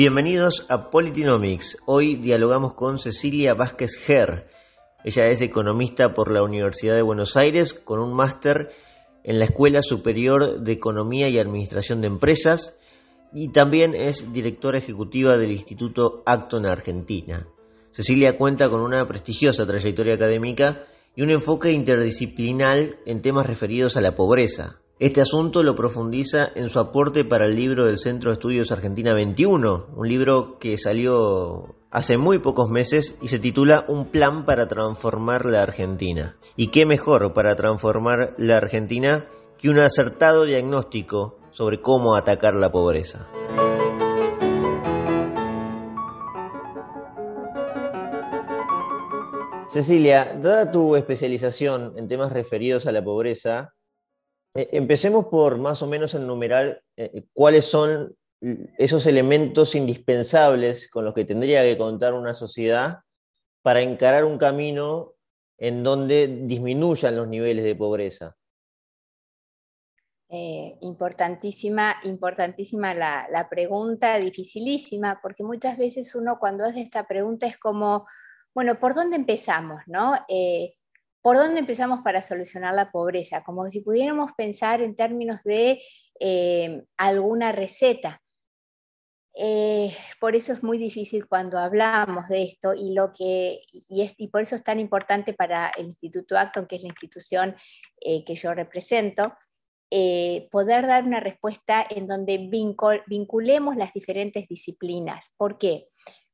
Bienvenidos a Politinomics. Hoy dialogamos con Cecilia Vázquez Ger. Ella es economista por la Universidad de Buenos Aires con un máster en la Escuela Superior de Economía y Administración de Empresas y también es directora ejecutiva del Instituto Acton Argentina. Cecilia cuenta con una prestigiosa trayectoria académica y un enfoque interdisciplinar en temas referidos a la pobreza. Este asunto lo profundiza en su aporte para el libro del Centro de Estudios Argentina 21, un libro que salió hace muy pocos meses y se titula Un plan para transformar la Argentina. ¿Y qué mejor para transformar la Argentina que un acertado diagnóstico sobre cómo atacar la pobreza? Cecilia, dada tu especialización en temas referidos a la pobreza, empecemos por más o menos enumerar eh, cuáles son esos elementos indispensables con los que tendría que contar una sociedad para encarar un camino en donde disminuyan los niveles de pobreza. Eh, importantísima, importantísima la, pregunta, dificilísima, porque muchas veces uno cuando hace esta pregunta es como, bueno, ¿por dónde empezamos? No? ¿Por dónde empezamos para solucionar la pobreza? Como si pudiéramos pensar en términos de eh, alguna receta. Eh, por eso es muy difícil cuando hablamos de esto y, lo que, y, por eso es tan importante para el Instituto Acton, que es la institución eh, que yo represento, poder dar una respuesta en donde vinculemos las diferentes disciplinas. ¿Por qué?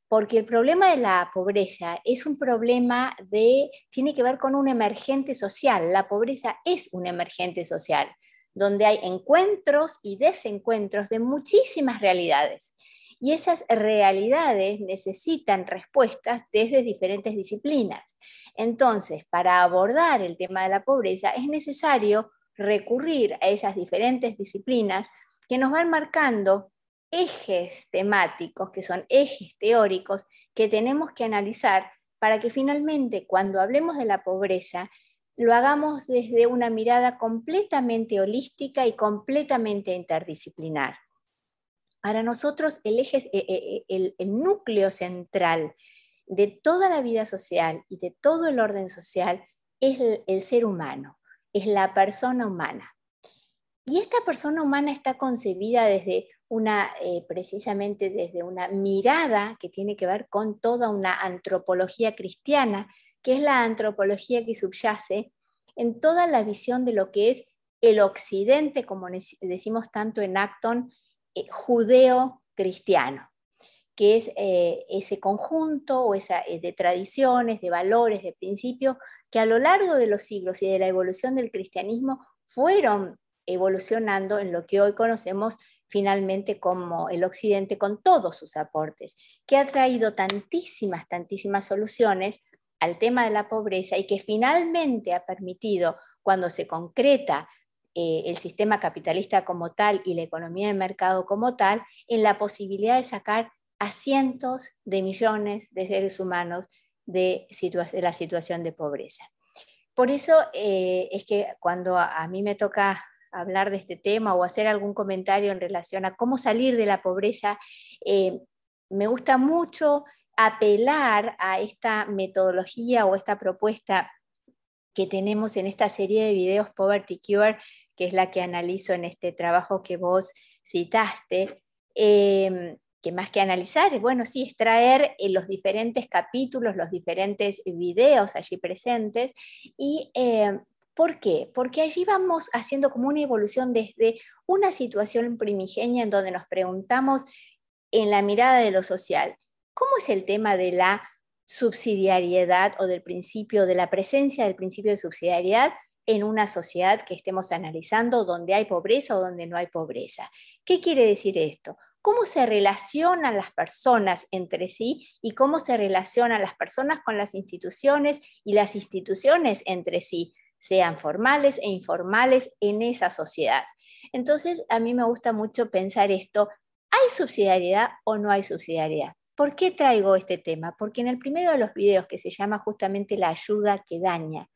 Porque el problema de la pobreza es un problema de, tiene que ver con un emergente social. La pobreza es un emergente social, donde hay encuentros y desencuentros de muchísimas realidades. Y esas realidades necesitan respuestas desde diferentes disciplinas. Entonces, para abordar el tema de la pobreza es necesario recurrir a esas diferentes disciplinas que nos van marcando ejes temáticos, que son ejes teóricos, que tenemos que analizar para que finalmente cuando hablemos de la pobreza lo hagamos desde una mirada completamente holística y completamente interdisciplinar. Para nosotros el eje, eh, eh, el, el núcleo central de toda la vida social y de todo el orden social es el ser humano, es la persona humana. Y esta persona humana está concebida desde una, eh, precisamente desde una mirada que tiene que ver con toda una antropología cristiana, que es la antropología que subyace en toda la visión de lo que es el occidente, como decimos tanto en Acton, eh, judeo-cristiano, que es eh, ese conjunto o esa, de tradiciones, de valores, de principios, que a lo largo de los siglos y de la evolución del cristianismo fueron evolucionando en lo que hoy conocemos finalmente como el Occidente con todos sus aportes, que ha traído tantísimas, tantísimas soluciones al tema de la pobreza y que finalmente ha permitido, cuando se concreta eh, el sistema capitalista como tal y la economía de mercado como tal, en la posibilidad de sacar a cientos de millones de seres humanos de, la situación de pobreza. Por eso eh, es que cuando a mí me toca hablar de este tema o hacer algún comentario en relación a cómo salir de la pobreza, eh, me gusta mucho apelar a esta metodología o esta propuesta que tenemos en esta serie de videos Poverty Cure, que es la que analizo en este trabajo que vos citaste, eh, que más que analizar, bueno, sí, extraer eh, los diferentes capítulos, los diferentes videos allí presentes y ¿Por qué? Porque allí vamos haciendo como una evolución desde una situación primigenia en donde nos preguntamos en la mirada de lo social, ¿cómo es el tema de la subsidiariedad o del principio, de la presencia del principio de subsidiariedad en una sociedad que estemos analizando donde hay pobreza o donde no hay pobreza? ¿Qué quiere decir esto? cómo se relacionan las personas entre sí y cómo se relacionan las personas con las instituciones y las instituciones entre sí sean formales e informales en esa sociedad. Entonces, a mí me gusta mucho pensar esto, ¿hay subsidiariedad o no hay subsidiariedad? ¿Por qué traigo este tema? Porque en el primero de los videos, que se llama justamente la ayuda que daña,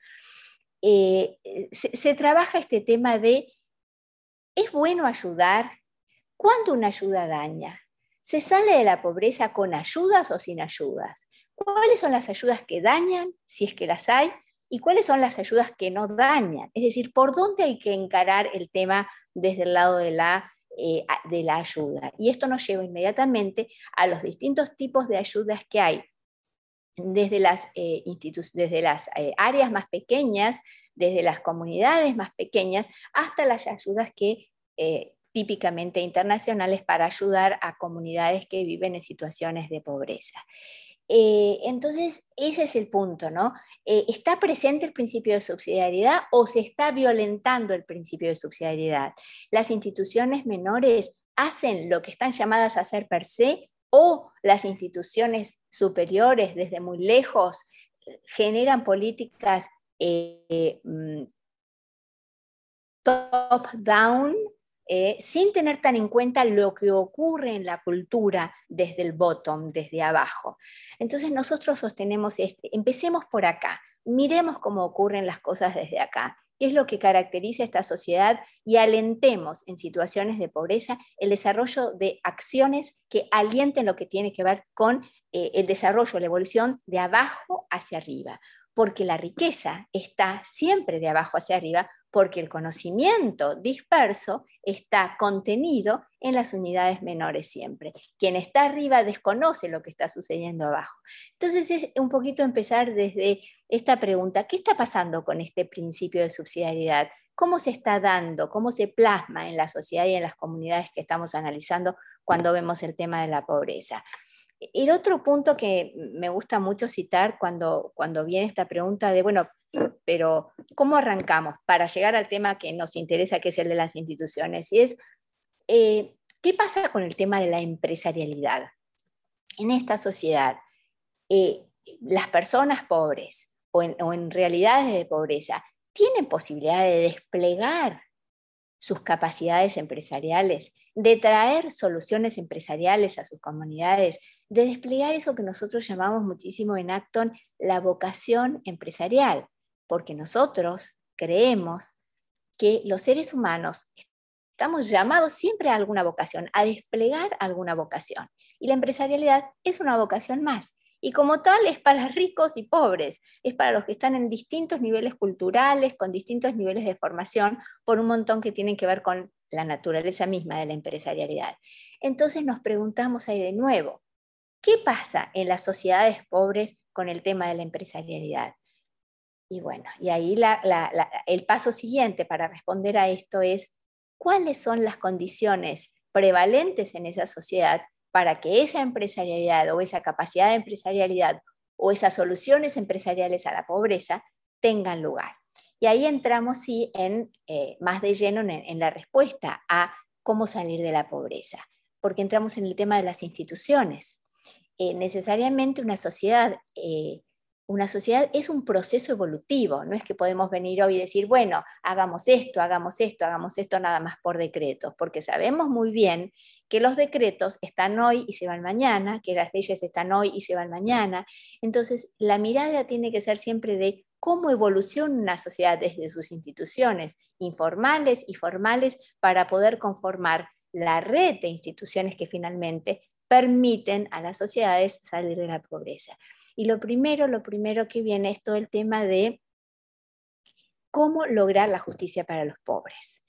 eh, se, trabaja este tema de, ¿es bueno ayudar? ¿Cuándo una ayuda daña? ¿Se sale de la pobreza con ayudas o sin ayudas? ¿Cuáles son las ayudas que dañan, si es que las hay? ¿Y cuáles son las ayudas que no dañan? Es decir, ¿por dónde hay que encarar el tema desde el lado de la, eh, de la ayuda? Y esto nos lleva inmediatamente a los distintos tipos de ayudas que hay desde las, eh, desde las eh, áreas más pequeñas, desde las comunidades más pequeñas, hasta las ayudas que eh, típicamente internacionales para ayudar a comunidades que viven en situaciones de pobreza. Entonces, ese es el punto, ¿no? ¿Está presente el principio de subsidiariedad o se está violentando el principio de subsidiariedad? Las instituciones menores hacen lo que están llamadas a hacer per se o las instituciones superiores desde muy lejos generan políticas eh, mm, top-down eh, sin tener tan en cuenta lo que ocurre en la cultura desde el bottom, desde abajo. Entonces nosotros sostenemos este, empecemos por acá, miremos cómo ocurren las cosas desde acá. Qué es lo que caracteriza a esta sociedad y alentemos en situaciones de pobreza el desarrollo de acciones que alienten lo que tiene que ver con eh, el desarrollo, la evolución de abajo hacia arriba, porque la riqueza está siempre de abajo hacia arriba, porque el conocimiento disperso está contenido en las unidades menores siempre. Quien está arriba desconoce lo que está sucediendo abajo. Entonces es un poquito empezar desde esta pregunta, ¿qué está pasando con este principio de subsidiariedad? ¿Cómo se está dando? ¿Cómo se plasma en la sociedad y en las comunidades que estamos analizando cuando vemos el tema de la pobreza? El otro punto que me gusta mucho citar cuando, cuando viene esta pregunta de, bueno, pero ¿cómo arrancamos para llegar al tema que nos interesa, que es el de las instituciones? Y es, eh, ¿qué pasa con el tema de la empresarialidad? En esta sociedad, eh, las personas pobres o en, o en realidades de pobreza tienen posibilidad de desplegar sus capacidades empresariales, de traer soluciones empresariales a sus comunidades, de desplegar eso que nosotros llamamos muchísimo en Acton la vocación empresarial, porque nosotros creemos que los seres humanos estamos llamados siempre a alguna vocación, a desplegar alguna vocación. Y la empresarialidad es una vocación más. Y como tal es para ricos y pobres, es para los que están en distintos niveles culturales, con distintos niveles de formación, por un montón que tienen que ver con la naturaleza misma de la empresarialidad. Entonces nos preguntamos ahí de nuevo, ¿Qué pasa en las sociedades pobres con el tema de la empresarialidad? Y bueno, y ahí el paso siguiente para responder a esto es, ¿cuáles son las condiciones prevalentes en esa sociedad para que esa empresarialidad o esa capacidad de empresarialidad o esas soluciones empresariales a la pobreza tengan lugar? Y ahí entramos, sí, en, eh, más de lleno en la respuesta a cómo salir de la pobreza, porque entramos en el tema de las instituciones. Eh, necesariamente una sociedad, eh, una sociedad es un proceso evolutivo, no es que podemos venir hoy y decir, bueno, hagamos esto, hagamos esto, hagamos esto nada más por decretos, porque sabemos muy bien que los decretos están hoy y se van mañana, que las leyes están hoy y se van mañana. Entonces, la mirada tiene que ser siempre de cómo evoluciona una sociedad desde sus instituciones informales y formales para poder conformar la red de instituciones que finalmente permiten a las sociedades salir de la pobreza. Y lo primero, lo primero que viene es todo el tema de cómo lograr la justicia para los pobres.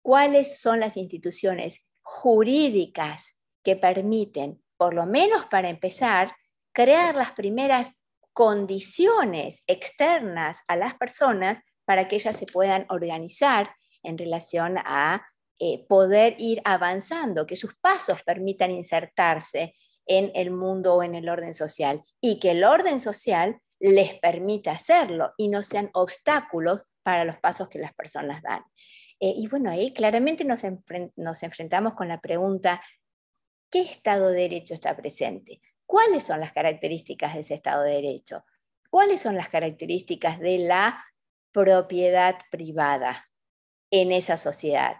¿Cuáles son las instituciones jurídicas que permiten, por lo menos para empezar, crear las primeras condiciones externas a las personas para que ellas se puedan organizar en relación a eh, poder ir avanzando, que sus pasos permitan insertarse en el mundo o en el orden social y que el orden social les permita hacerlo y no sean obstáculos para los pasos que las personas dan. Eh, y bueno, ahí claramente nos, nos enfrentamos con la pregunta, ¿qué Estado de Derecho está presente? ¿Cuáles son las características de ese Estado de Derecho? ¿Cuáles son las características de la propiedad privada en esa sociedad?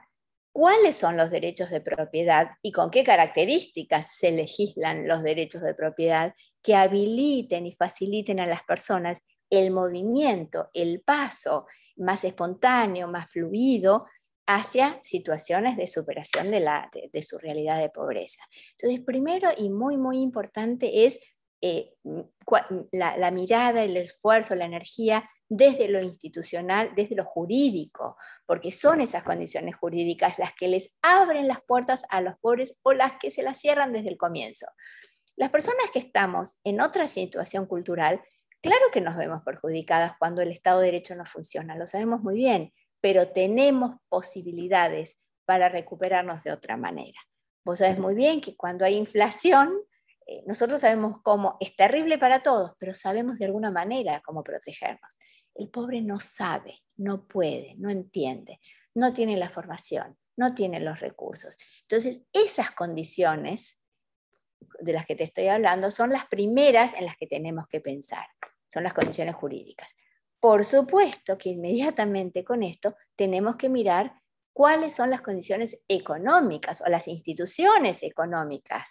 Cuáles son los derechos de propiedad y con qué características se legislan los derechos de propiedad que habiliten y faciliten a las personas el movimiento, el paso más espontáneo, más fluido hacia situaciones de superación de, su realidad de pobreza. Entonces, primero y muy, muy importante es eh, la, mirada, el esfuerzo, la energía desde lo institucional, desde lo jurídico, porque son esas condiciones jurídicas las que les abren las puertas a los pobres o las que se las cierran desde el comienzo. Las personas que estamos en otra situación cultural, claro que nos vemos perjudicadas cuando el Estado de Derecho no funciona, lo sabemos muy bien, pero tenemos posibilidades para recuperarnos de otra manera. Vos sabés muy bien que cuando hay inflación, eh, nosotros sabemos cómo es terrible para todos, pero sabemos de alguna manera cómo protegernos. El pobre no sabe, no puede, no entiende, no tiene la formación, no tiene los recursos. Entonces, esas condiciones de las que te estoy hablando son las primeras en las que tenemos que pensar, son las condiciones jurídicas. Por supuesto que inmediatamente con esto tenemos que mirar cuáles son las condiciones económicas o las instituciones económicas.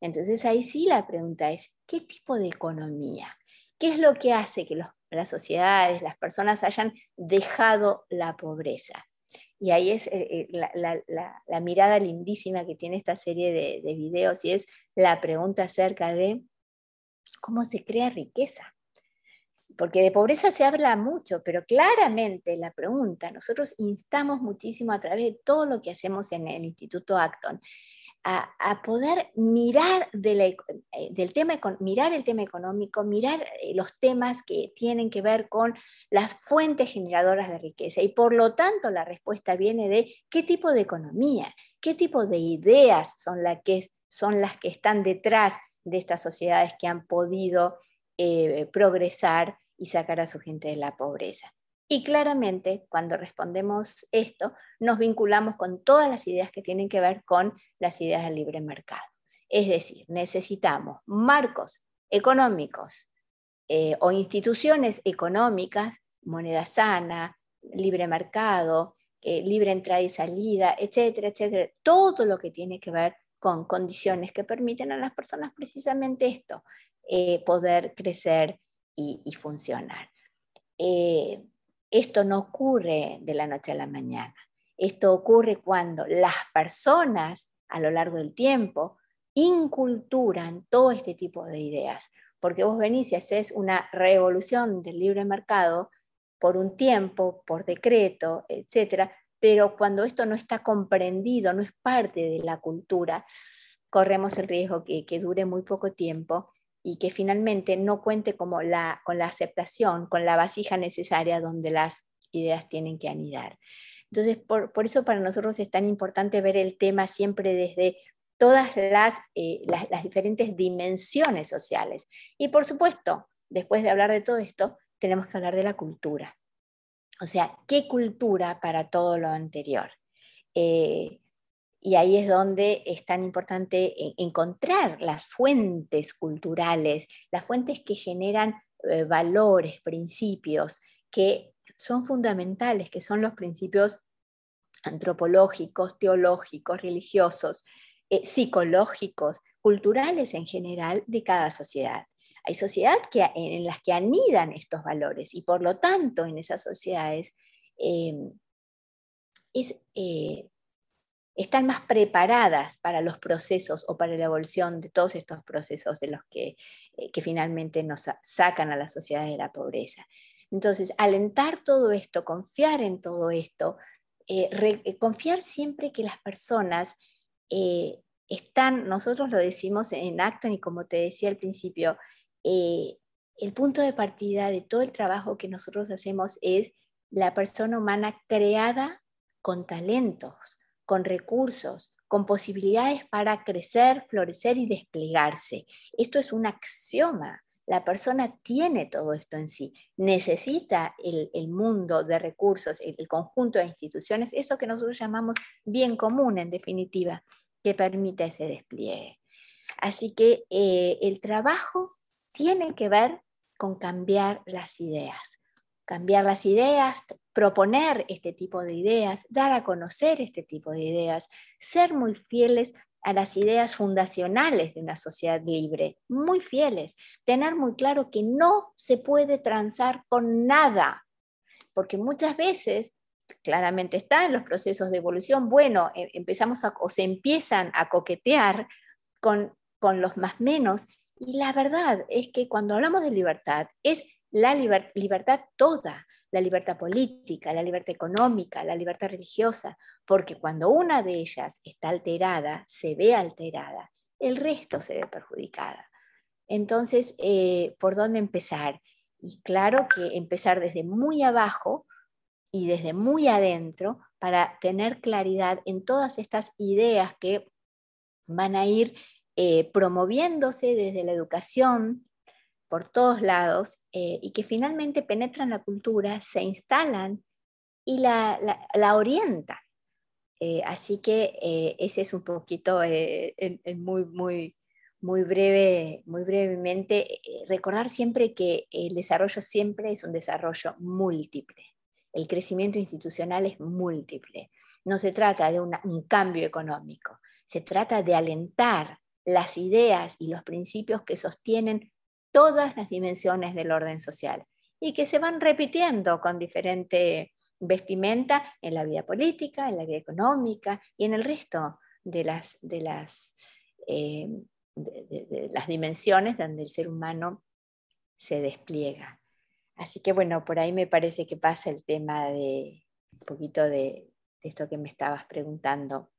Entonces ahí sí la pregunta es, ¿qué tipo de economía? ¿Qué es lo que hace que las sociedades, las personas hayan dejado la pobreza? Y ahí es eh, eh, la, mirada lindísima que tiene esta serie de, de videos y es la pregunta acerca de cómo se crea riqueza porque de pobreza se habla mucho, pero claramente la pregunta, nosotros instamos muchísimo a través de todo lo que hacemos en el Instituto Acton, a, poder mirar eh, del tema, mirar el tema económico, mirar eh, los temas que tienen que ver con las fuentes generadoras de riqueza. Y por lo tanto la respuesta viene de qué tipo de economía, qué tipo de ideas son, que, son las que están detrás de estas sociedades que han podido eh, progresar y sacar a su gente de la pobreza. Y claramente, cuando respondemos esto, nos vinculamos con todas las ideas que tienen que ver con las ideas del libre mercado. Es decir, necesitamos marcos económicos eh, o instituciones económicas, moneda sana, libre mercado, eh, libre entrada y salida, etcétera, etcétera, todo lo que tiene que ver con condiciones que permiten a las personas precisamente esto, eh, poder crecer y, funcionar. Esto no ocurre de la noche a la mañana. Esto ocurre cuando las personas a lo largo del tiempo inculturan todo este tipo de ideas. Porque vos venís y una revolución del libre mercado por un tiempo, por decreto, etcétera, pero cuando esto no está comprendido, no es parte de la cultura, corremos el riesgo que, que dure muy poco tiempo y que finalmente no cuente como la, con la aceptación, con la vasija necesaria donde las ideas tienen que anidar. Entonces, por, eso para nosotros es tan importante ver el tema siempre desde todas las, eh, las diferentes dimensiones sociales. Y por supuesto, después de hablar de todo esto, tenemos que hablar de la cultura. O sea, ¿qué cultura para todo lo anterior? Eh, y ahí es donde es tan importante encontrar las fuentes culturales, las fuentes que generan eh, valores, principios, que son fundamentales, que son los principios antropológicos, teológicos, religiosos, eh, psicológicos, culturales en general de cada sociedad. Hay sociedades en las que anidan estos valores y por lo tanto en esas sociedades eh, es, están más preparadas para los procesos o para la evolución de todos estos procesos de los que, eh, que finalmente nos sacan a la sociedad de la pobreza. Entonces, alentar todo esto, confiar en todo esto, eh, eh, confiar siempre que las personas están, nosotros lo decimos en Acton y como te decía al principio, el punto de partida de todo el trabajo que nosotros hacemos es la persona humana creada con talentos, con recursos, con posibilidades para crecer, florecer y desplegarse. Esto es un axioma. La persona tiene todo esto en sí. Necesita el, mundo de recursos, el, conjunto de instituciones, eso que nosotros llamamos bien común en definitiva, que permita ese despliegue. Así que eh, el trabajo tiene que ver con cambiar las ideas, cambiar las ideas, proponer este tipo de ideas, dar a conocer este tipo de ideas, ser muy fieles a las ideas fundacionales de una sociedad libre, muy fieles, tener muy claro que no se puede transar con nada, porque muchas veces claramente está en los procesos de evolución, bueno, e, empezamos o se empiezan a coquetear con, con los más menos. Y la verdad es que cuando hablamos de libertad, es la libertad toda, la libertad política, la libertad económica, la libertad religiosa, porque cuando una de ellas está alterada, se ve alterada, el resto se ve perjudicada. Entonces, eh, ¿por dónde empezar? Y claro que empezar desde muy abajo y desde muy adentro para tener claridad en todas estas ideas que van a ir eh, promoviéndose desde la educación, por todos lados eh, y que finalmente penetran la cultura, se instalan y la, orientan. Eh, así que eh, ese es un poquito, muy, muy, muy, breve, muy brevemente, recordar siempre que el desarrollo siempre es un desarrollo múltiple. El crecimiento institucional es múltiple. No se trata de un cambio económico, se trata de alentar las ideas y los principios que sostienen todas las dimensiones del orden social y que se van repitiendo con diferente vestimenta en la vida política, en la vida económica y en el resto de las, de las, eh, de, las dimensiones donde el ser humano se despliega. Así que bueno, por ahí me parece que pasa el tema de un poquito de, esto que me estabas preguntando.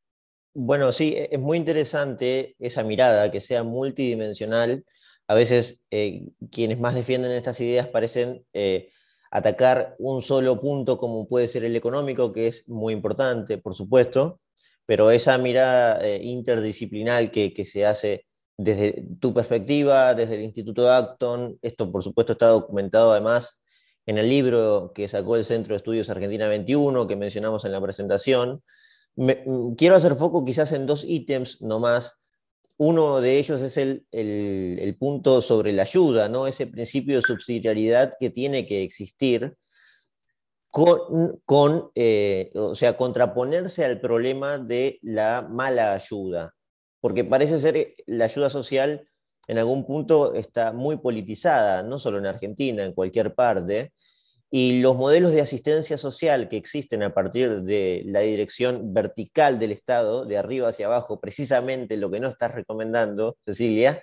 Bueno, sí, e, es muy interesante esa mirada, que sea multidimensional, a veces eh, quienes más defienden estas ideas parecen eh, atacar un solo punto como puede ser el económico, que es muy importante, por supuesto, pero esa mirada eh, interdisciplinar que, se hace desde tu perspectiva, desde el Instituto Acton, esto por supuesto está documentado además en el libro que sacó el Centro de Estudios Argentina 21, que mencionamos en la presentación. Mm, quiero hacer foco quizás en dos ítems nomás uno de ellos es el, punto sobre la ayuda, ¿no? ese principio de subsidiariedad que tiene que existir con, eh, o sea, contraponerse al problema de la mala ayuda, porque parece ser que la ayuda social en algún punto está muy politizada, no solo en Argentina, en cualquier parte, y los modelos de asistencia social que existen a partir de la dirección vertical del Estado, de arriba hacia abajo, precisamente lo que no estás recomendando, Cecilia,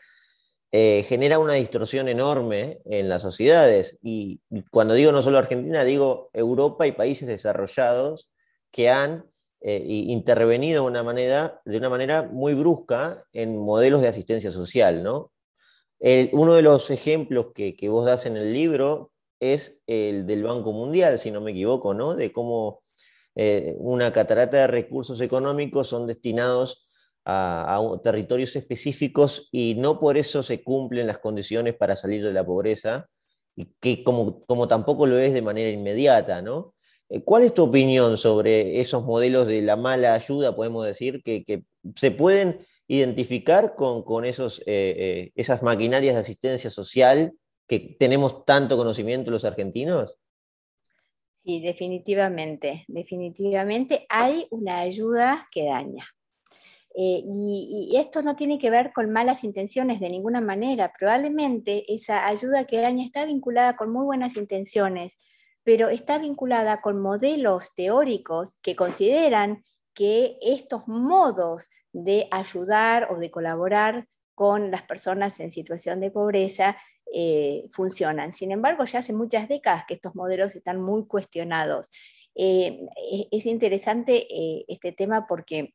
eh, genera una distorsión enorme en las sociedades. Y cuando digo no solo Argentina, digo Europa y países desarrollados que han eh, intervenido de una, manera, de una manera muy brusca en modelos de asistencia social. ¿no? uno de los ejemplos que, que vos das en el libro es el del Banco Mundial, si no me equivoco, ¿no? De cómo eh, una catarata de recursos económicos son destinados a, territorios específicos y no por eso se cumplen las condiciones para salir de la pobreza, y que como, como tampoco lo es de manera inmediata, ¿no? Eh, ¿Cuál es tu opinión sobre esos modelos de la mala ayuda, podemos decir, que, se pueden identificar con, esos, eh, esas maquinarias de asistencia social que tenemos tanto conocimiento los argentinos? Sí, definitivamente, definitivamente hay una ayuda que daña. Eh, y, esto no tiene que ver con malas intenciones de ninguna manera. Probablemente esa ayuda que daña está vinculada con muy buenas intenciones, pero está vinculada con modelos teóricos que consideran que estos modos de ayudar o de colaborar con las personas en situación de pobreza eh, funcionan. Sin embargo, ya hace muchas décadas que estos modelos están muy cuestionados. Eh, es interesante eh, este tema porque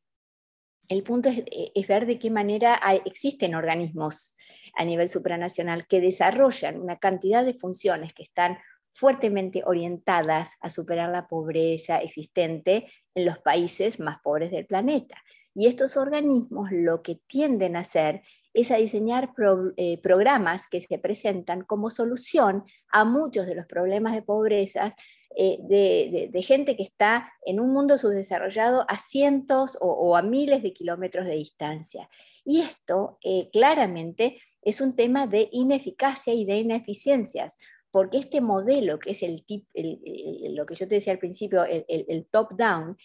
el punto es, ver de qué manera existen organismos a nivel supranacional que desarrollan una cantidad de funciones que están fuertemente orientadas a superar la pobreza existente en los países más pobres del planeta. Y estos organismos lo que tienden a hacer es a diseñar eh, programas que se presentan como solución a muchos de los problemas de pobreza eh, de, gente que está en un mundo subdesarrollado a cientos o, a miles de kilómetros de distancia. Y esto eh, claramente es un tema de ineficacia y de ineficiencias, porque este modelo, que es el, lo que yo te decía al principio, el, top-down,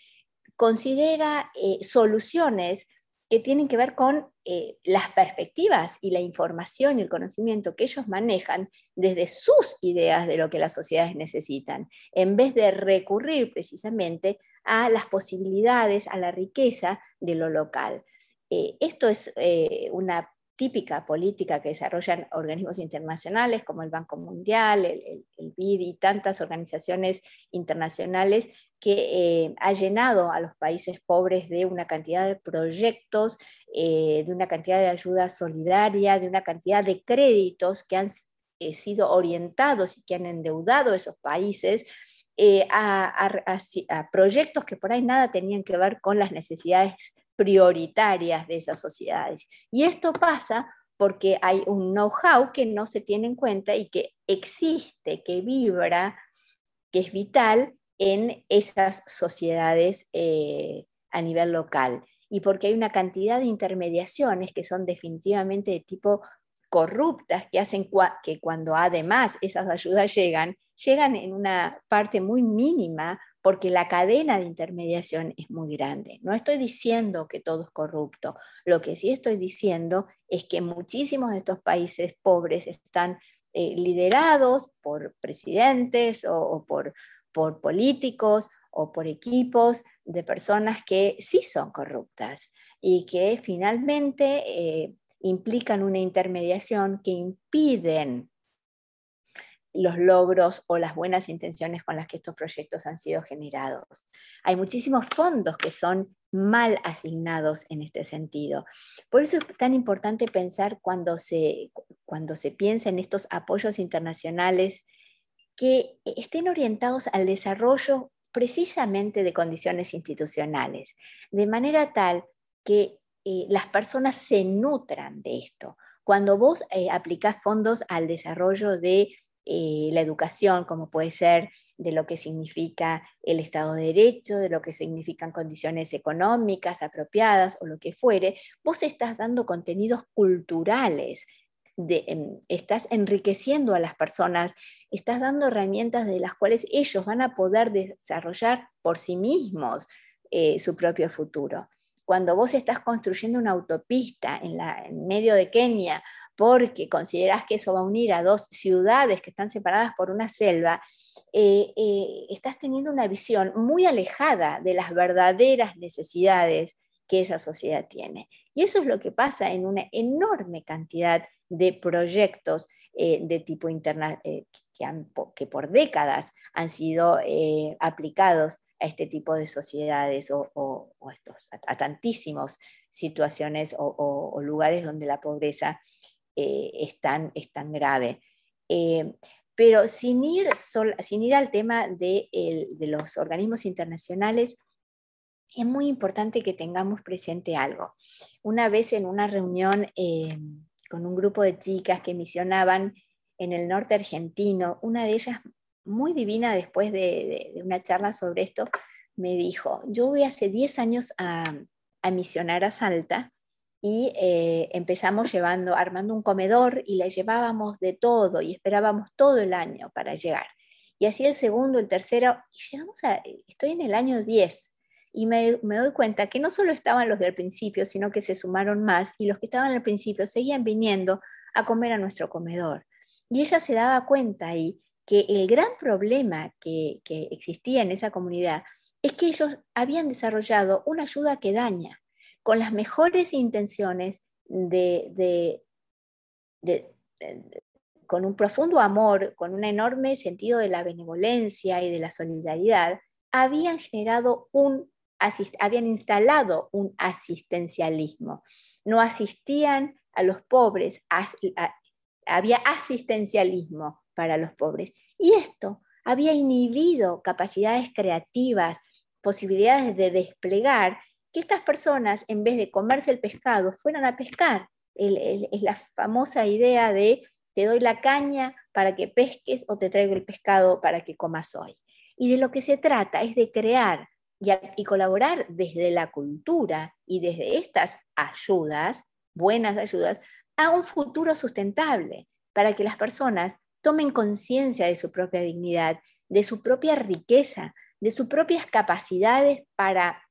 considera soluciones que tienen que ver con eh, las perspectivas y la información y el conocimiento que ellos manejan desde sus ideas de lo que las sociedades necesitan, en vez de recurrir precisamente a las posibilidades, a la riqueza de lo local. Eh, esto es eh, una típica política que desarrollan organismos internacionales como el Banco Mundial, el, BID y tantas organizaciones internacionales que eh, ha llenado a los países pobres de una cantidad de proyectos, de una cantidad de ayuda solidaria, de una cantidad de créditos que han sido orientados y que han endeudado esos países a, a, proyectos que por ahí nada tenían que ver con las necesidades prioritarias de esas sociedades. Y esto pasa porque hay un know-how que no se tiene en cuenta y que existe, que vibra, que es vital en esas sociedades eh, a nivel local. Y porque hay una cantidad de intermediaciones que son definitivamente de tipo corruptas, que hacen que cuando además esas ayudas llegan, llegan en una parte muy mínima porque la cadena de intermediación es muy grande. No estoy diciendo que todo es corrupto, lo que sí estoy diciendo es que muchísimos de estos países pobres están eh, liderados por presidentes o, por, políticos o por equipos de personas que sí son corruptas y que finalmente eh, implican una intermediación que impiden los logros o las buenas intenciones con las que estos proyectos han sido generados. Hay muchísimos fondos que son mal asignados en este sentido. Por eso es tan importante pensar cuando se, cuando se piensa en estos apoyos internacionales que estén orientados al desarrollo precisamente de condiciones institucionales, de manera tal que eh, las personas se nutran de esto. Cuando vos eh, aplicás fondos al desarrollo de eh, la educación, como puede ser de lo que significa el Estado de Derecho, de lo que significan condiciones económicas apropiadas o lo que fuere, vos estás dando contenidos culturales, em, estás enriqueciendo a las personas, estás dando herramientas de las cuales ellos van a poder desarrollar por sí mismos eh, su propio futuro. Cuando vos estás construyendo una autopista en medio de Kenia porque consideras que eso va a unir a dos ciudades que están separadas por una selva, eh, eh, estás teniendo una visión muy alejada de las verdaderas necesidades que esa sociedad tiene. Y eso es lo que pasa en una enorme cantidad de proyectos eh, de tipo interna que, por décadas han sido aplicados a este tipo de sociedades o, estos, a, tantísimas situaciones o, lugares donde la pobreza eh, es, tan, grave. Eh, pero sin ir, sin ir al tema de, los organismos internacionales, es muy importante que tengamos presente algo. Una vez en una reunión eh, con un grupo de chicas que misionaban en el norte argentino, una de ellas, muy divina después de, una charla sobre esto, me dijo, yo voy hace 10 años a misionar a Salta y eh, empezamos llevando, armando un comedor y le llevábamos de todo y esperábamos todo el año para llegar. Y así el segundo, el tercero, y llegamos a, estoy en el año 10 y me, me, doy cuenta que no solo estaban los del principio, sino que se sumaron más y los que estaban al principio seguían viniendo a comer a nuestro comedor. Y ella se daba cuenta ahí que el gran problema que, que existía en esa comunidad es que ellos habían desarrollado una ayuda que daña con las mejores intenciones de, con un profundo amor, con un enorme sentido de la benevolencia y de la solidaridad, habían generado un, habían instalado un asistencialismo. No asistían a los pobres, había asistencialismo para los pobres. Y esto había inhibido capacidades creativas, posibilidades de desplegar que estas personas, en vez de comerse el pescado, fueran a pescar. Es la famosa idea de te doy la caña para que pesques o te traigo el pescado para que comas hoy. Y de lo que se trata es de crear y, y colaborar desde la cultura y desde estas ayudas, buenas ayudas, a un futuro sustentable, para que las personas tomen conciencia de su propia dignidad, de su propia riqueza, de sus propias capacidades para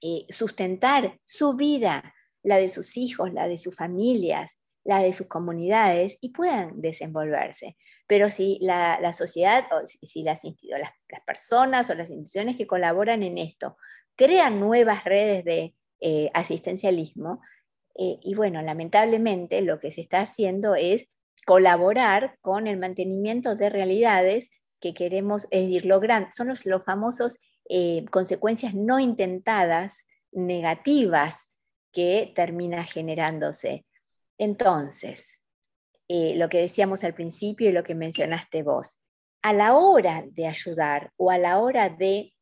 eh, sustentar su vida, la de sus hijos, la de sus familias, la de sus comunidades y puedan desenvolverse. Pero si la, sociedad, o si, las, las, personas o las instituciones que colaboran en esto crean nuevas redes de eh, asistencialismo, eh, y bueno, lamentablemente lo que se está haciendo es colaborar con el mantenimiento de realidades que queremos, es decir, lograr, son los, los famosos eh, consecuencias no intentadas negativas que termina generándose. Entonces, eh, lo que decíamos al principio y lo que mencionaste vos, a la hora de ayudar o a la hora de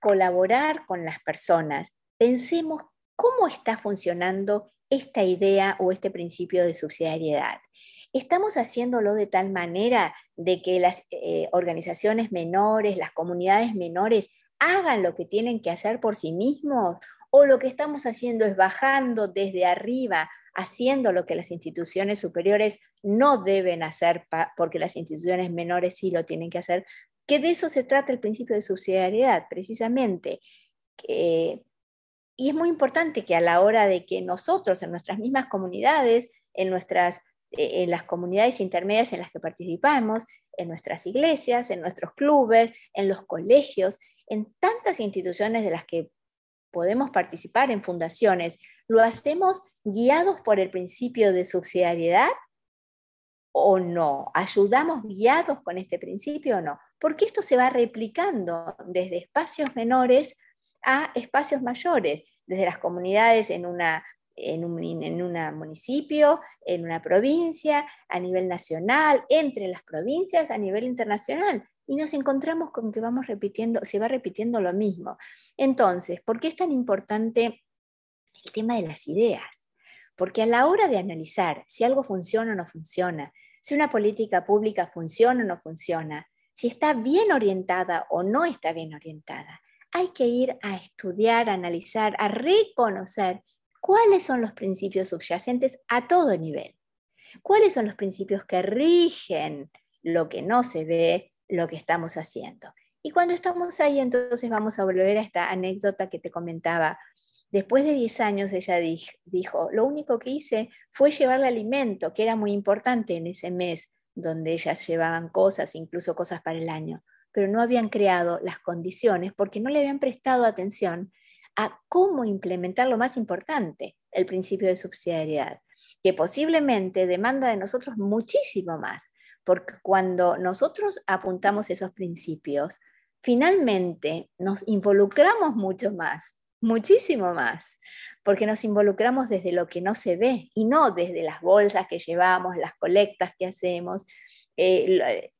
colaborar con las personas, pensemos cómo está funcionando esta idea o este principio de subsidiariedad. ¿Estamos haciéndolo de tal manera de que las eh, organizaciones menores, las comunidades menores hagan lo que tienen que hacer por sí mismos? ¿O lo que estamos haciendo es bajando desde arriba, haciendo lo que las instituciones superiores no deben hacer porque las instituciones menores sí lo tienen que hacer? Que de eso se trata el principio de subsidiariedad, precisamente. y es muy importante que a la hora de que nosotros en nuestras mismas comunidades, en nuestras eh, en las comunidades intermedias en las que participamos, en nuestras iglesias, en nuestros clubes, en los colegios, en tantas instituciones de las que podemos participar, en fundaciones, ¿lo hacemos guiados por el principio de subsidiariedad o no? ¿Ayudamos guiados con este principio o no? Porque esto se va replicando desde espacios menores a espacios mayores, desde las comunidades en una en un, en municipio, en una provincia, a nivel nacional, entre las provincias, a nivel internacional. Y nos encontramos con que vamos repitiendo, se va repitiendo lo mismo. Entonces, ¿por qué es tan importante el tema de las ideas? Porque a la hora de analizar si algo funciona o no funciona, si una política pública funciona o no funciona, si está bien orientada o no está bien orientada, hay que ir a estudiar, a analizar, a reconocer cuáles son los principios subyacentes a todo nivel. ¿Cuáles son los principios que rigen lo que no se ve, lo que estamos haciendo? Y cuando estamos ahí, entonces vamos a volver a esta anécdota que te comentaba. Después de 10 años, ella dijo, lo único que hice fue llevarle alimento, que era muy importante en ese mes, donde ellas llevaban cosas, incluso cosas para el año, pero no habían creado las condiciones porque no le habían prestado atención a cómo implementar lo más importante, el principio de subsidiariedad, que posiblemente demanda de nosotros muchísimo más, porque cuando nosotros apuntamos esos principios, finalmente nos involucramos mucho más, muchísimo más, porque nos involucramos desde lo que no se ve y no desde las bolsas que llevamos, las colectas que hacemos, eh,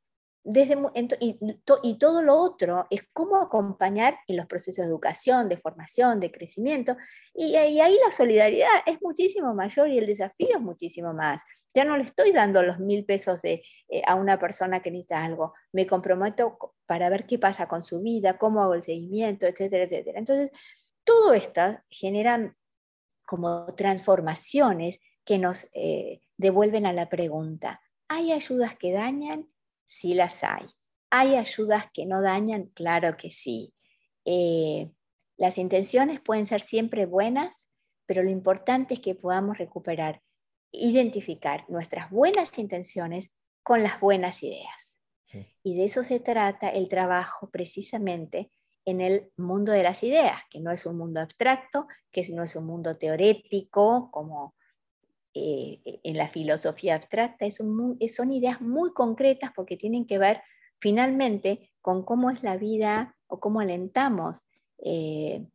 desde, y, todo lo otro es cómo acompañar en los procesos de educación, de formación, de crecimiento. Y, ahí la solidaridad es muchísimo mayor y el desafío es muchísimo más. Ya no le estoy dando los mil pesos eh, a una persona que necesita algo. Me comprometo para ver qué pasa con su vida, cómo hago el seguimiento, etcétera, etcétera. Entonces, todo esto genera como transformaciones que nos eh, devuelven a la pregunta. ¿Hay ayudas que dañan? Sí las hay. ¿Hay ayudas que no dañan? Claro que sí. Eh, las intenciones pueden ser siempre buenas, pero lo importante es que podamos recuperar, identificar nuestras buenas intenciones con las buenas ideas. Y de eso se trata el trabajo precisamente en el mundo de las ideas, que no es un mundo abstracto, que no es un mundo teorético como eh, en la filosofía abstracta, son ideas muy concretas porque tienen que ver finalmente con cómo es la vida o cómo alentamos eh,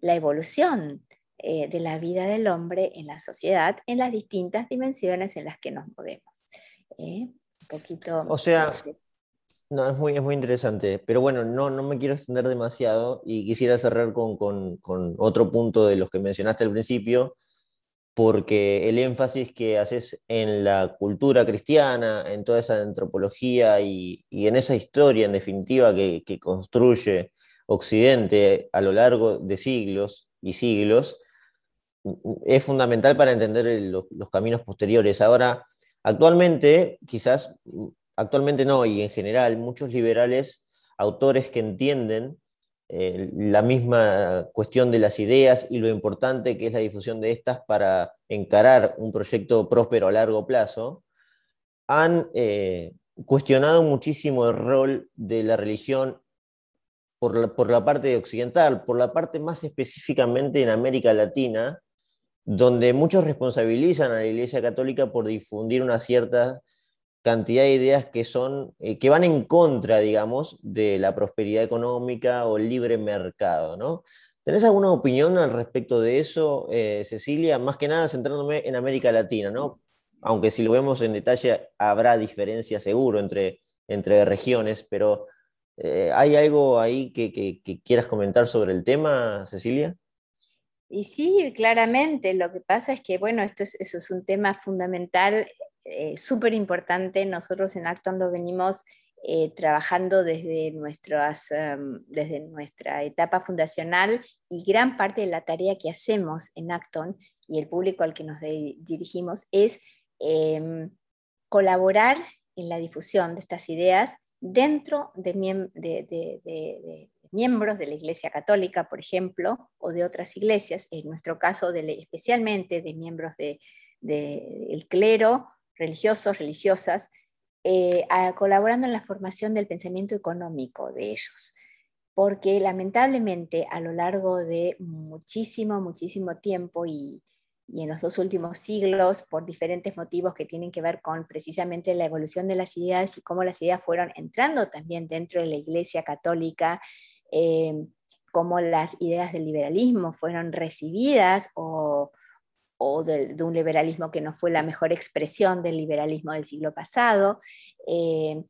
la evolución eh, de la vida del hombre en la sociedad en las distintas dimensiones en las que nos movemos. un poquito. O sea, no, es muy, es muy interesante, pero bueno, no, no me quiero extender demasiado y quisiera cerrar con, con, con otro punto de los que mencionaste al principio, porque el énfasis que haces en la cultura cristiana, en toda esa antropología y, en esa historia en definitiva que, construye Occidente a lo largo de siglos y siglos, es fundamental para entender los, caminos posteriores. Ahora, actualmente, quizás, actualmente no, y en general, muchos liberales, autores que entienden eh, la misma cuestión de las ideas y lo importante que es la difusión de estas para encarar un proyecto próspero a largo plazo, han eh, cuestionado muchísimo el rol de la religión por la, por la parte occidental, por la parte más específicamente en América Latina, donde muchos responsabilizan a la Iglesia Católica por difundir una cierta cantidad de ideas que son eh, que van en contra, digamos, de la prosperidad económica o el libre mercado, ¿no? ¿Tenés alguna opinión al respecto de eso, eh, Cecilia? Más que nada centrándome en América Latina, ¿no? Aunque si lo vemos en detalle habrá diferencias seguro entre, entre regiones, pero eh, ¿hay algo ahí que, que, quieras comentar sobre el tema, Cecilia? Y sí, claramente. Lo que pasa es que, bueno, esto es, eso es un tema fundamental eh, súper importante. Nosotros en Acton lo venimos eh, trabajando desde, nuestras, em, desde nuestra etapa fundacional y gran parte de la tarea que hacemos en Acton y el público al que nos dirigimos es em, colaborar en la difusión de estas ideas dentro de, miembros de la Iglesia Católica, por ejemplo, o de otras iglesias, en nuestro caso especialmente de miembros del clero religiosos, religiosas, eh, colaborando en la formación del pensamiento económico de ellos. Porque lamentablemente a lo largo de muchísimo, muchísimo tiempo y, en los dos últimos siglos, por diferentes motivos que tienen que ver con precisamente la evolución de las ideas y cómo las ideas fueron entrando también dentro de la Iglesia Católica, eh, cómo las ideas del liberalismo fueron recibidas o, o de, un liberalismo que no fue la mejor expresión del liberalismo del siglo pasado. Eh,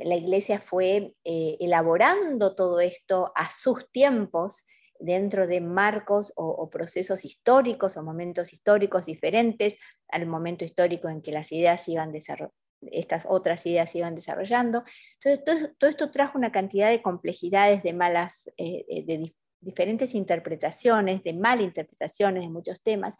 la Iglesia fue eh, elaborando todo esto a sus tiempos dentro de marcos o, procesos históricos o momentos históricos diferentes al momento histórico en que las ideas iban estas otras ideas iban desarrollando. Entonces, todo, esto trajo una cantidad de complejidades, de malas, eh, de diferentes interpretaciones, de malinterpretaciones de muchos temas,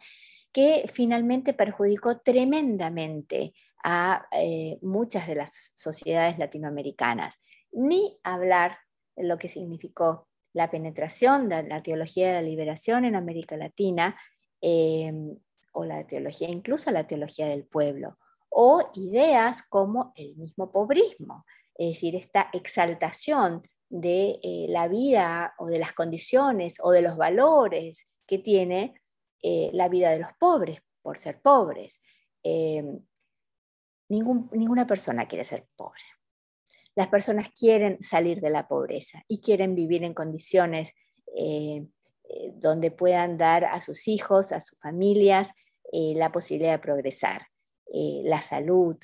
que finalmente perjudicó tremendamente a eh, muchas de las sociedades latinoamericanas. Ni hablar de lo que significó la penetración de la teología de la liberación en América Latina, eh, o la teología, incluso la teología del pueblo, o ideas como el mismo pobrismo, es decir, esta exaltación de eh, la vida o de las condiciones o de los valores que tiene eh, la vida de los pobres por ser pobres. Eh, ninguna persona quiere ser pobre. Las personas quieren salir de la pobreza y quieren vivir en condiciones eh, donde puedan dar a sus hijos, a sus familias, la posibilidad de progresar. la salud,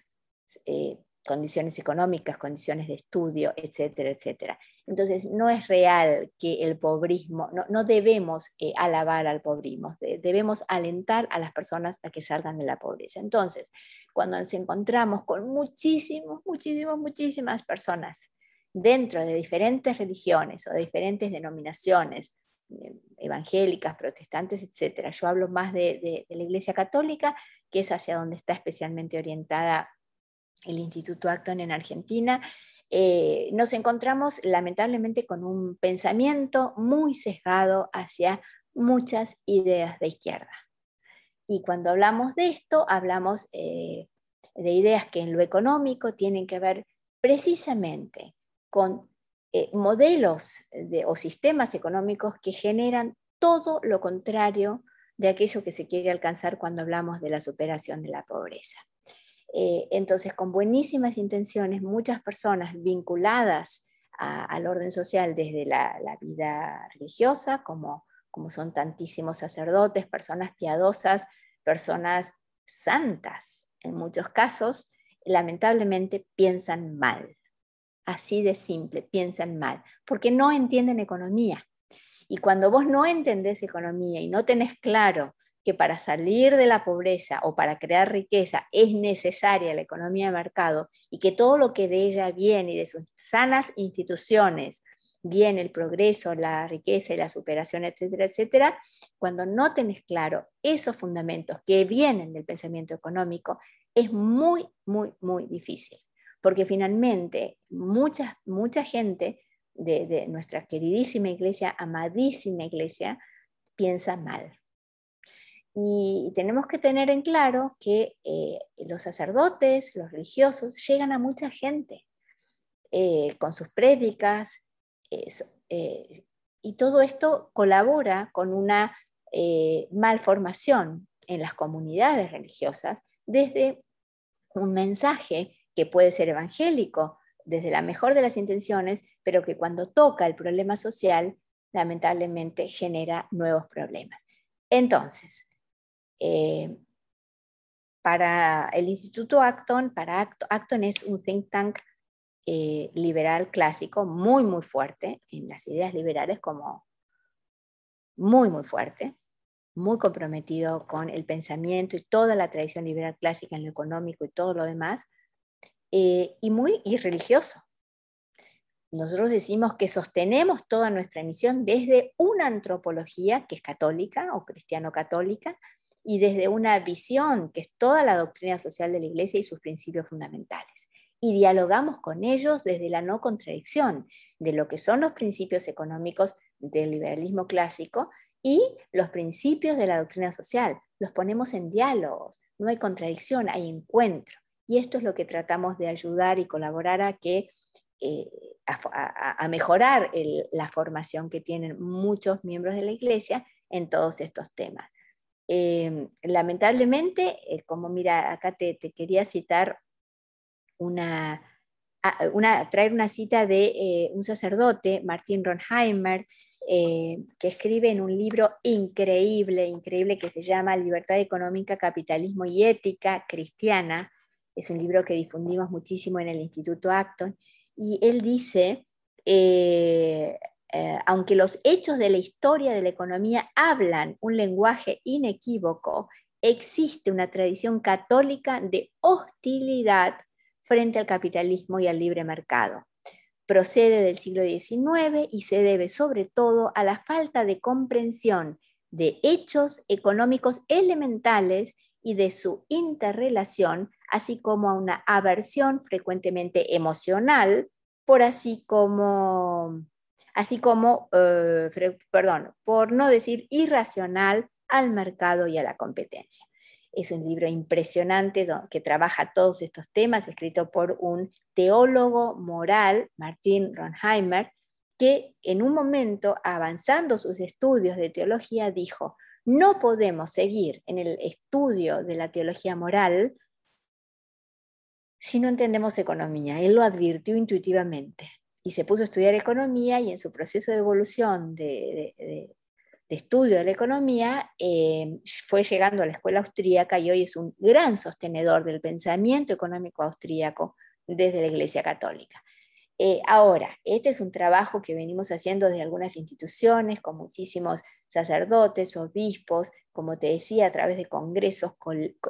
condiciones económicas, condiciones de estudio, etcétera, etcétera. Entonces, no es real que el pobrismo, no, debemos eh, alabar al pobrismo, debemos alentar a las personas a que salgan de la pobreza. Entonces, cuando nos encontramos con muchísimos, muchísimos, muchísimas personas dentro de diferentes religiones o de diferentes denominaciones, eh, evangélicas, protestantes, etcétera. Yo hablo más de, de la Iglesia Católica, que es hacia donde está especialmente orientada el Instituto Acton en Argentina, eh, nos encontramos lamentablemente con un pensamiento muy sesgado hacia muchas ideas de izquierda. Y cuando hablamos de esto, hablamos eh, de ideas que en lo económico tienen que ver precisamente con eh, modelos o sistemas económicos que generan todo lo contrario de aquello que se quiere alcanzar cuando hablamos de la superación de la pobreza. Eh, entonces, con buenísimas intenciones, muchas personas vinculadas al orden social desde la, vida religiosa, como, como son tantísimos sacerdotes, personas piadosas, personas santas, en muchos casos, lamentablemente piensan mal. Así de simple, piensan mal, porque no entienden economía. Y cuando vos no entendés economía y no tenés claro que para salir de la pobreza o para crear riqueza es necesaria la economía de mercado y que todo lo que de ella viene y de sus sanas instituciones viene el progreso, la riqueza y la superación, etcétera, etcétera, cuando no tenés claro esos fundamentos que vienen del pensamiento económico, es muy, muy, muy difícil, porque finalmente mucha, mucha gente de, nuestra queridísima iglesia, amadísima iglesia, piensa mal. Y tenemos que tener en claro que eh, los sacerdotes, los religiosos, llegan a mucha gente eh, con sus prédicas, eh, y todo esto colabora con una malformación en las comunidades religiosas desde un mensaje que puede ser evangélico, desde la mejor de las intenciones, pero que cuando toca el problema social, lamentablemente genera nuevos problemas. Entonces, eh, para el Instituto Acton, para Acton, es un think tank eh, liberal clásico muy, muy fuerte, en las ideas liberales como muy, muy fuerte, muy comprometido con el pensamiento y toda la tradición liberal clásica en lo económico y todo lo demás, eh, y muy irreligioso. Nosotros decimos que sostenemos toda nuestra misión desde una antropología que es católica o cristiano-católica y desde una visión que es toda la doctrina social de la Iglesia y sus principios fundamentales. Y dialogamos con ellos desde la no contradicción de lo que son los principios económicos del liberalismo clásico y los principios de la doctrina social. Los ponemos en diálogos, no hay contradicción, hay encuentro. Y esto es lo que tratamos de ayudar y colaborar a que eh, a, mejorar la formación que tienen muchos miembros de la Iglesia en todos estos temas. Em, lamentablemente, eh, como mira, acá te, quería citar una, una, traer una cita de eh, un sacerdote, Martín Ronheimer, que escribe en un libro increíble, increíble que se llama Libertad Económica, Capitalismo y Ética Cristiana, es un libro que difundimos muchísimo en el Instituto Acton, y él dice, eh, eh, aunque los hechos de la historia de la economía hablan un lenguaje inequívoco, existe una tradición católica de hostilidad frente al capitalismo y al libre mercado. Procede del siglo XIX y se debe sobre todo a la falta de comprensión de hechos económicos elementales y de su interrelación, así como a una aversión frecuentemente emocional, por así como, así como, eh, perdón, por no decir irracional al mercado y a la competencia. Es un libro impresionante que trabaja todos estos temas, escrito por un teólogo moral, Martín Ronheimer, que en un momento, avanzando sus estudios de teología, dijo, no podemos seguir en el estudio de la teología moral si no entendemos economía. Él lo advirtió intuitivamente y se puso a estudiar economía y en su proceso de evolución de, estudio de la economía eh, fue llegando a la escuela austríaca y hoy es un gran sostenedor del pensamiento económico austríaco desde la Iglesia Católica. Eh, ahora, este es un trabajo que venimos haciendo desde algunas instituciones, con muchísimos sacerdotes, obispos, como te decía, a través de congresos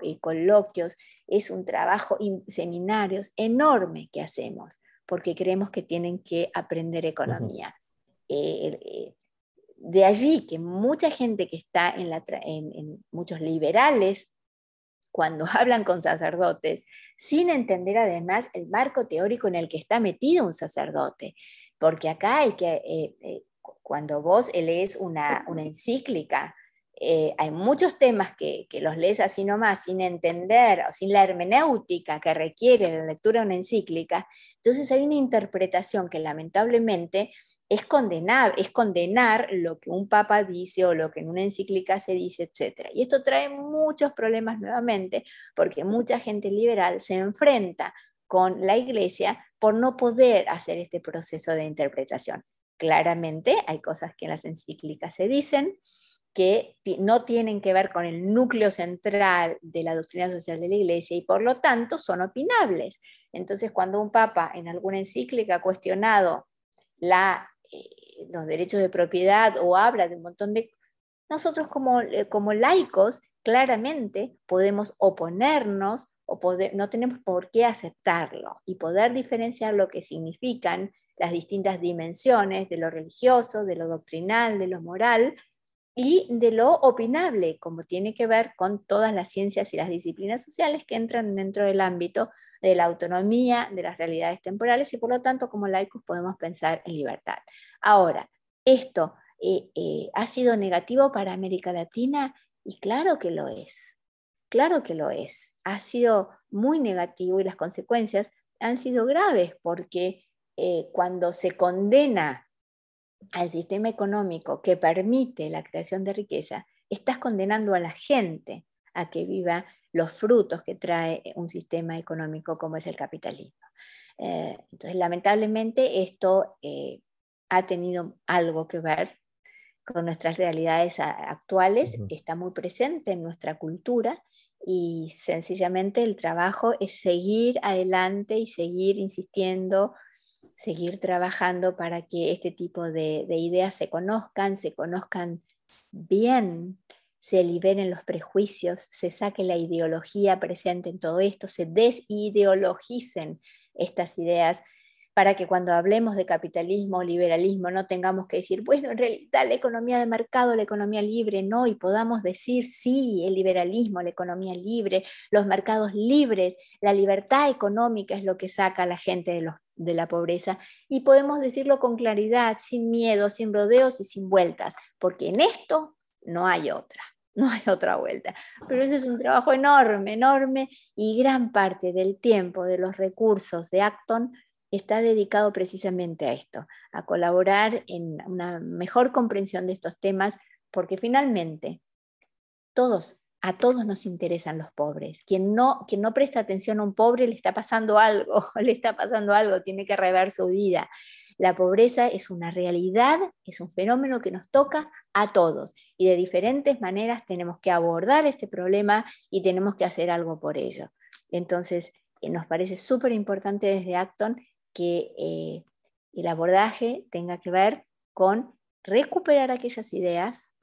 y coloquios. Es un trabajo, seminarios enorme que hacemos, porque creemos que tienen que aprender economía. Eh, eh, de allí que mucha gente que está en, en muchos liberales cuando hablan con sacerdotes, sin entender además el marco teórico en el que está metido un sacerdote. Porque acá hay que, eh, eh, cuando vos lees una, una encíclica, eh, hay muchos temas que, que, los lees así nomás, sin entender o sin la hermenéutica que requiere la lectura de una encíclica. Entonces hay una interpretación que lamentablemente es condenar, es condenar lo que un papa dice o lo que en una encíclica se dice, etc. Y esto trae muchos problemas nuevamente, porque mucha gente liberal se enfrenta con la iglesia por no poder hacer este proceso de interpretación. Claramente hay cosas que en las encíclicas se dicen que no tienen que ver con el núcleo central de la doctrina social de la iglesia y por lo tanto son opinables. Entonces, cuando un papa en alguna encíclica ha cuestionado la eh, los derechos de propiedad o habla de un montón de... Nosotros como, eh, laicos claramente podemos oponernos o no tenemos por qué aceptarlo y poder diferenciar lo que significan las distintas dimensiones de lo religioso, de lo doctrinal, de lo moral y de lo opinable, como tiene que ver con todas las ciencias y las disciplinas sociales que entran dentro del ámbito de la autonomía de las realidades temporales y por lo tanto como laicos podemos pensar en libertad. Ahora, esto eh, eh, ha sido negativo para América Latina y claro que lo es, claro que lo es. Ha sido muy negativo y las consecuencias han sido graves porque eh, cuando se condena al sistema económico que permite la creación de riqueza, estás condenando a la gente a que viva los frutos que trae un sistema económico como es el capitalismo. Eh, entonces, lamentablemente, esto eh, ha tenido algo que ver con nuestras realidades actuales, está muy presente en nuestra cultura y sencillamente el trabajo es seguir adelante y seguir insistiendo, seguir trabajando para que este tipo de, ideas se conozcan, se conozcan bien, se liberen los prejuicios, se saque la ideología presente en todo esto, se desideologicen estas ideas para que cuando hablemos de capitalismo o liberalismo no tengamos que decir, bueno, en realidad la economía de mercado, la economía libre, no, y podamos decir, sí, el liberalismo, la economía libre, los mercados libres, la libertad económica es lo que saca a la gente de, los, de la pobreza, y podemos decirlo con claridad, sin miedo, sin rodeos y sin vueltas, porque en esto no hay otra no hay otra vuelta. Pero ese es un trabajo enorme, enorme, y gran parte del tiempo, de los recursos de Acton está dedicado precisamente a esto, a colaborar en una mejor comprensión de estos temas, porque finalmente todos, a todos nos interesan los pobres. Quien no, presta atención a un pobre le está pasando algo, le está pasando algo, tiene que rever su vida. La pobreza es una realidad, es un fenómeno que nos toca a todos y de diferentes maneras tenemos que abordar este problema y tenemos que hacer algo por ello. Entonces, eh, nos parece súper importante desde Acton que eh, el abordaje tenga que ver con recuperar aquellas ideas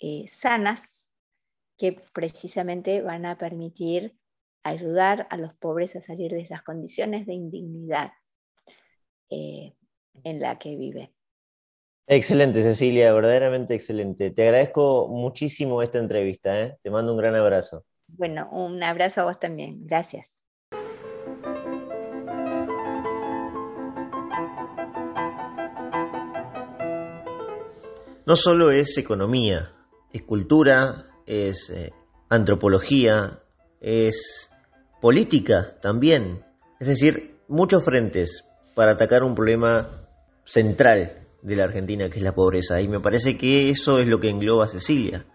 eh, sanas que precisamente van a permitir ayudar a los pobres a salir de esas condiciones de indignidad eh, en la que viven. Excelente, Cecilia, verdaderamente excelente. Te agradezco muchísimo esta entrevista. Te mando un gran abrazo. Bueno, un abrazo a vos también. Gracias. no solo es economía, es cultura, es eh, antropología, es política también. Es decir, muchos frentes para atacar un problema central de la Argentina, que es la pobreza. Y me parece que eso es lo que engloba Cecilia.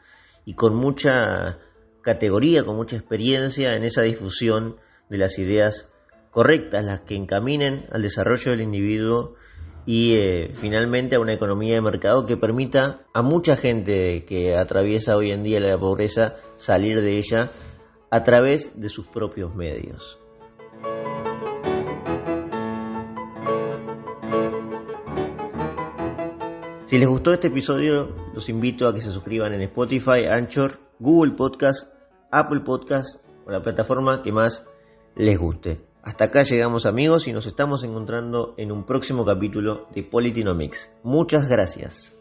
Y con mucha categoría, con mucha experiencia en esa difusión de las ideas correctas, las que encaminen al desarrollo del individuo y eh, finalmente a una economía de mercado que permita a mucha gente que atraviesa hoy en día la pobreza salir de ella a través de sus propios medios. Si les gustó este episodio, los invito a que se suscriban en Spotify, Anchor, Google Podcast, Apple Podcast o la plataforma que más les guste. Hasta acá llegamos amigos y nos estamos encontrando en un próximo capítulo de Politinomics. Muchas gracias.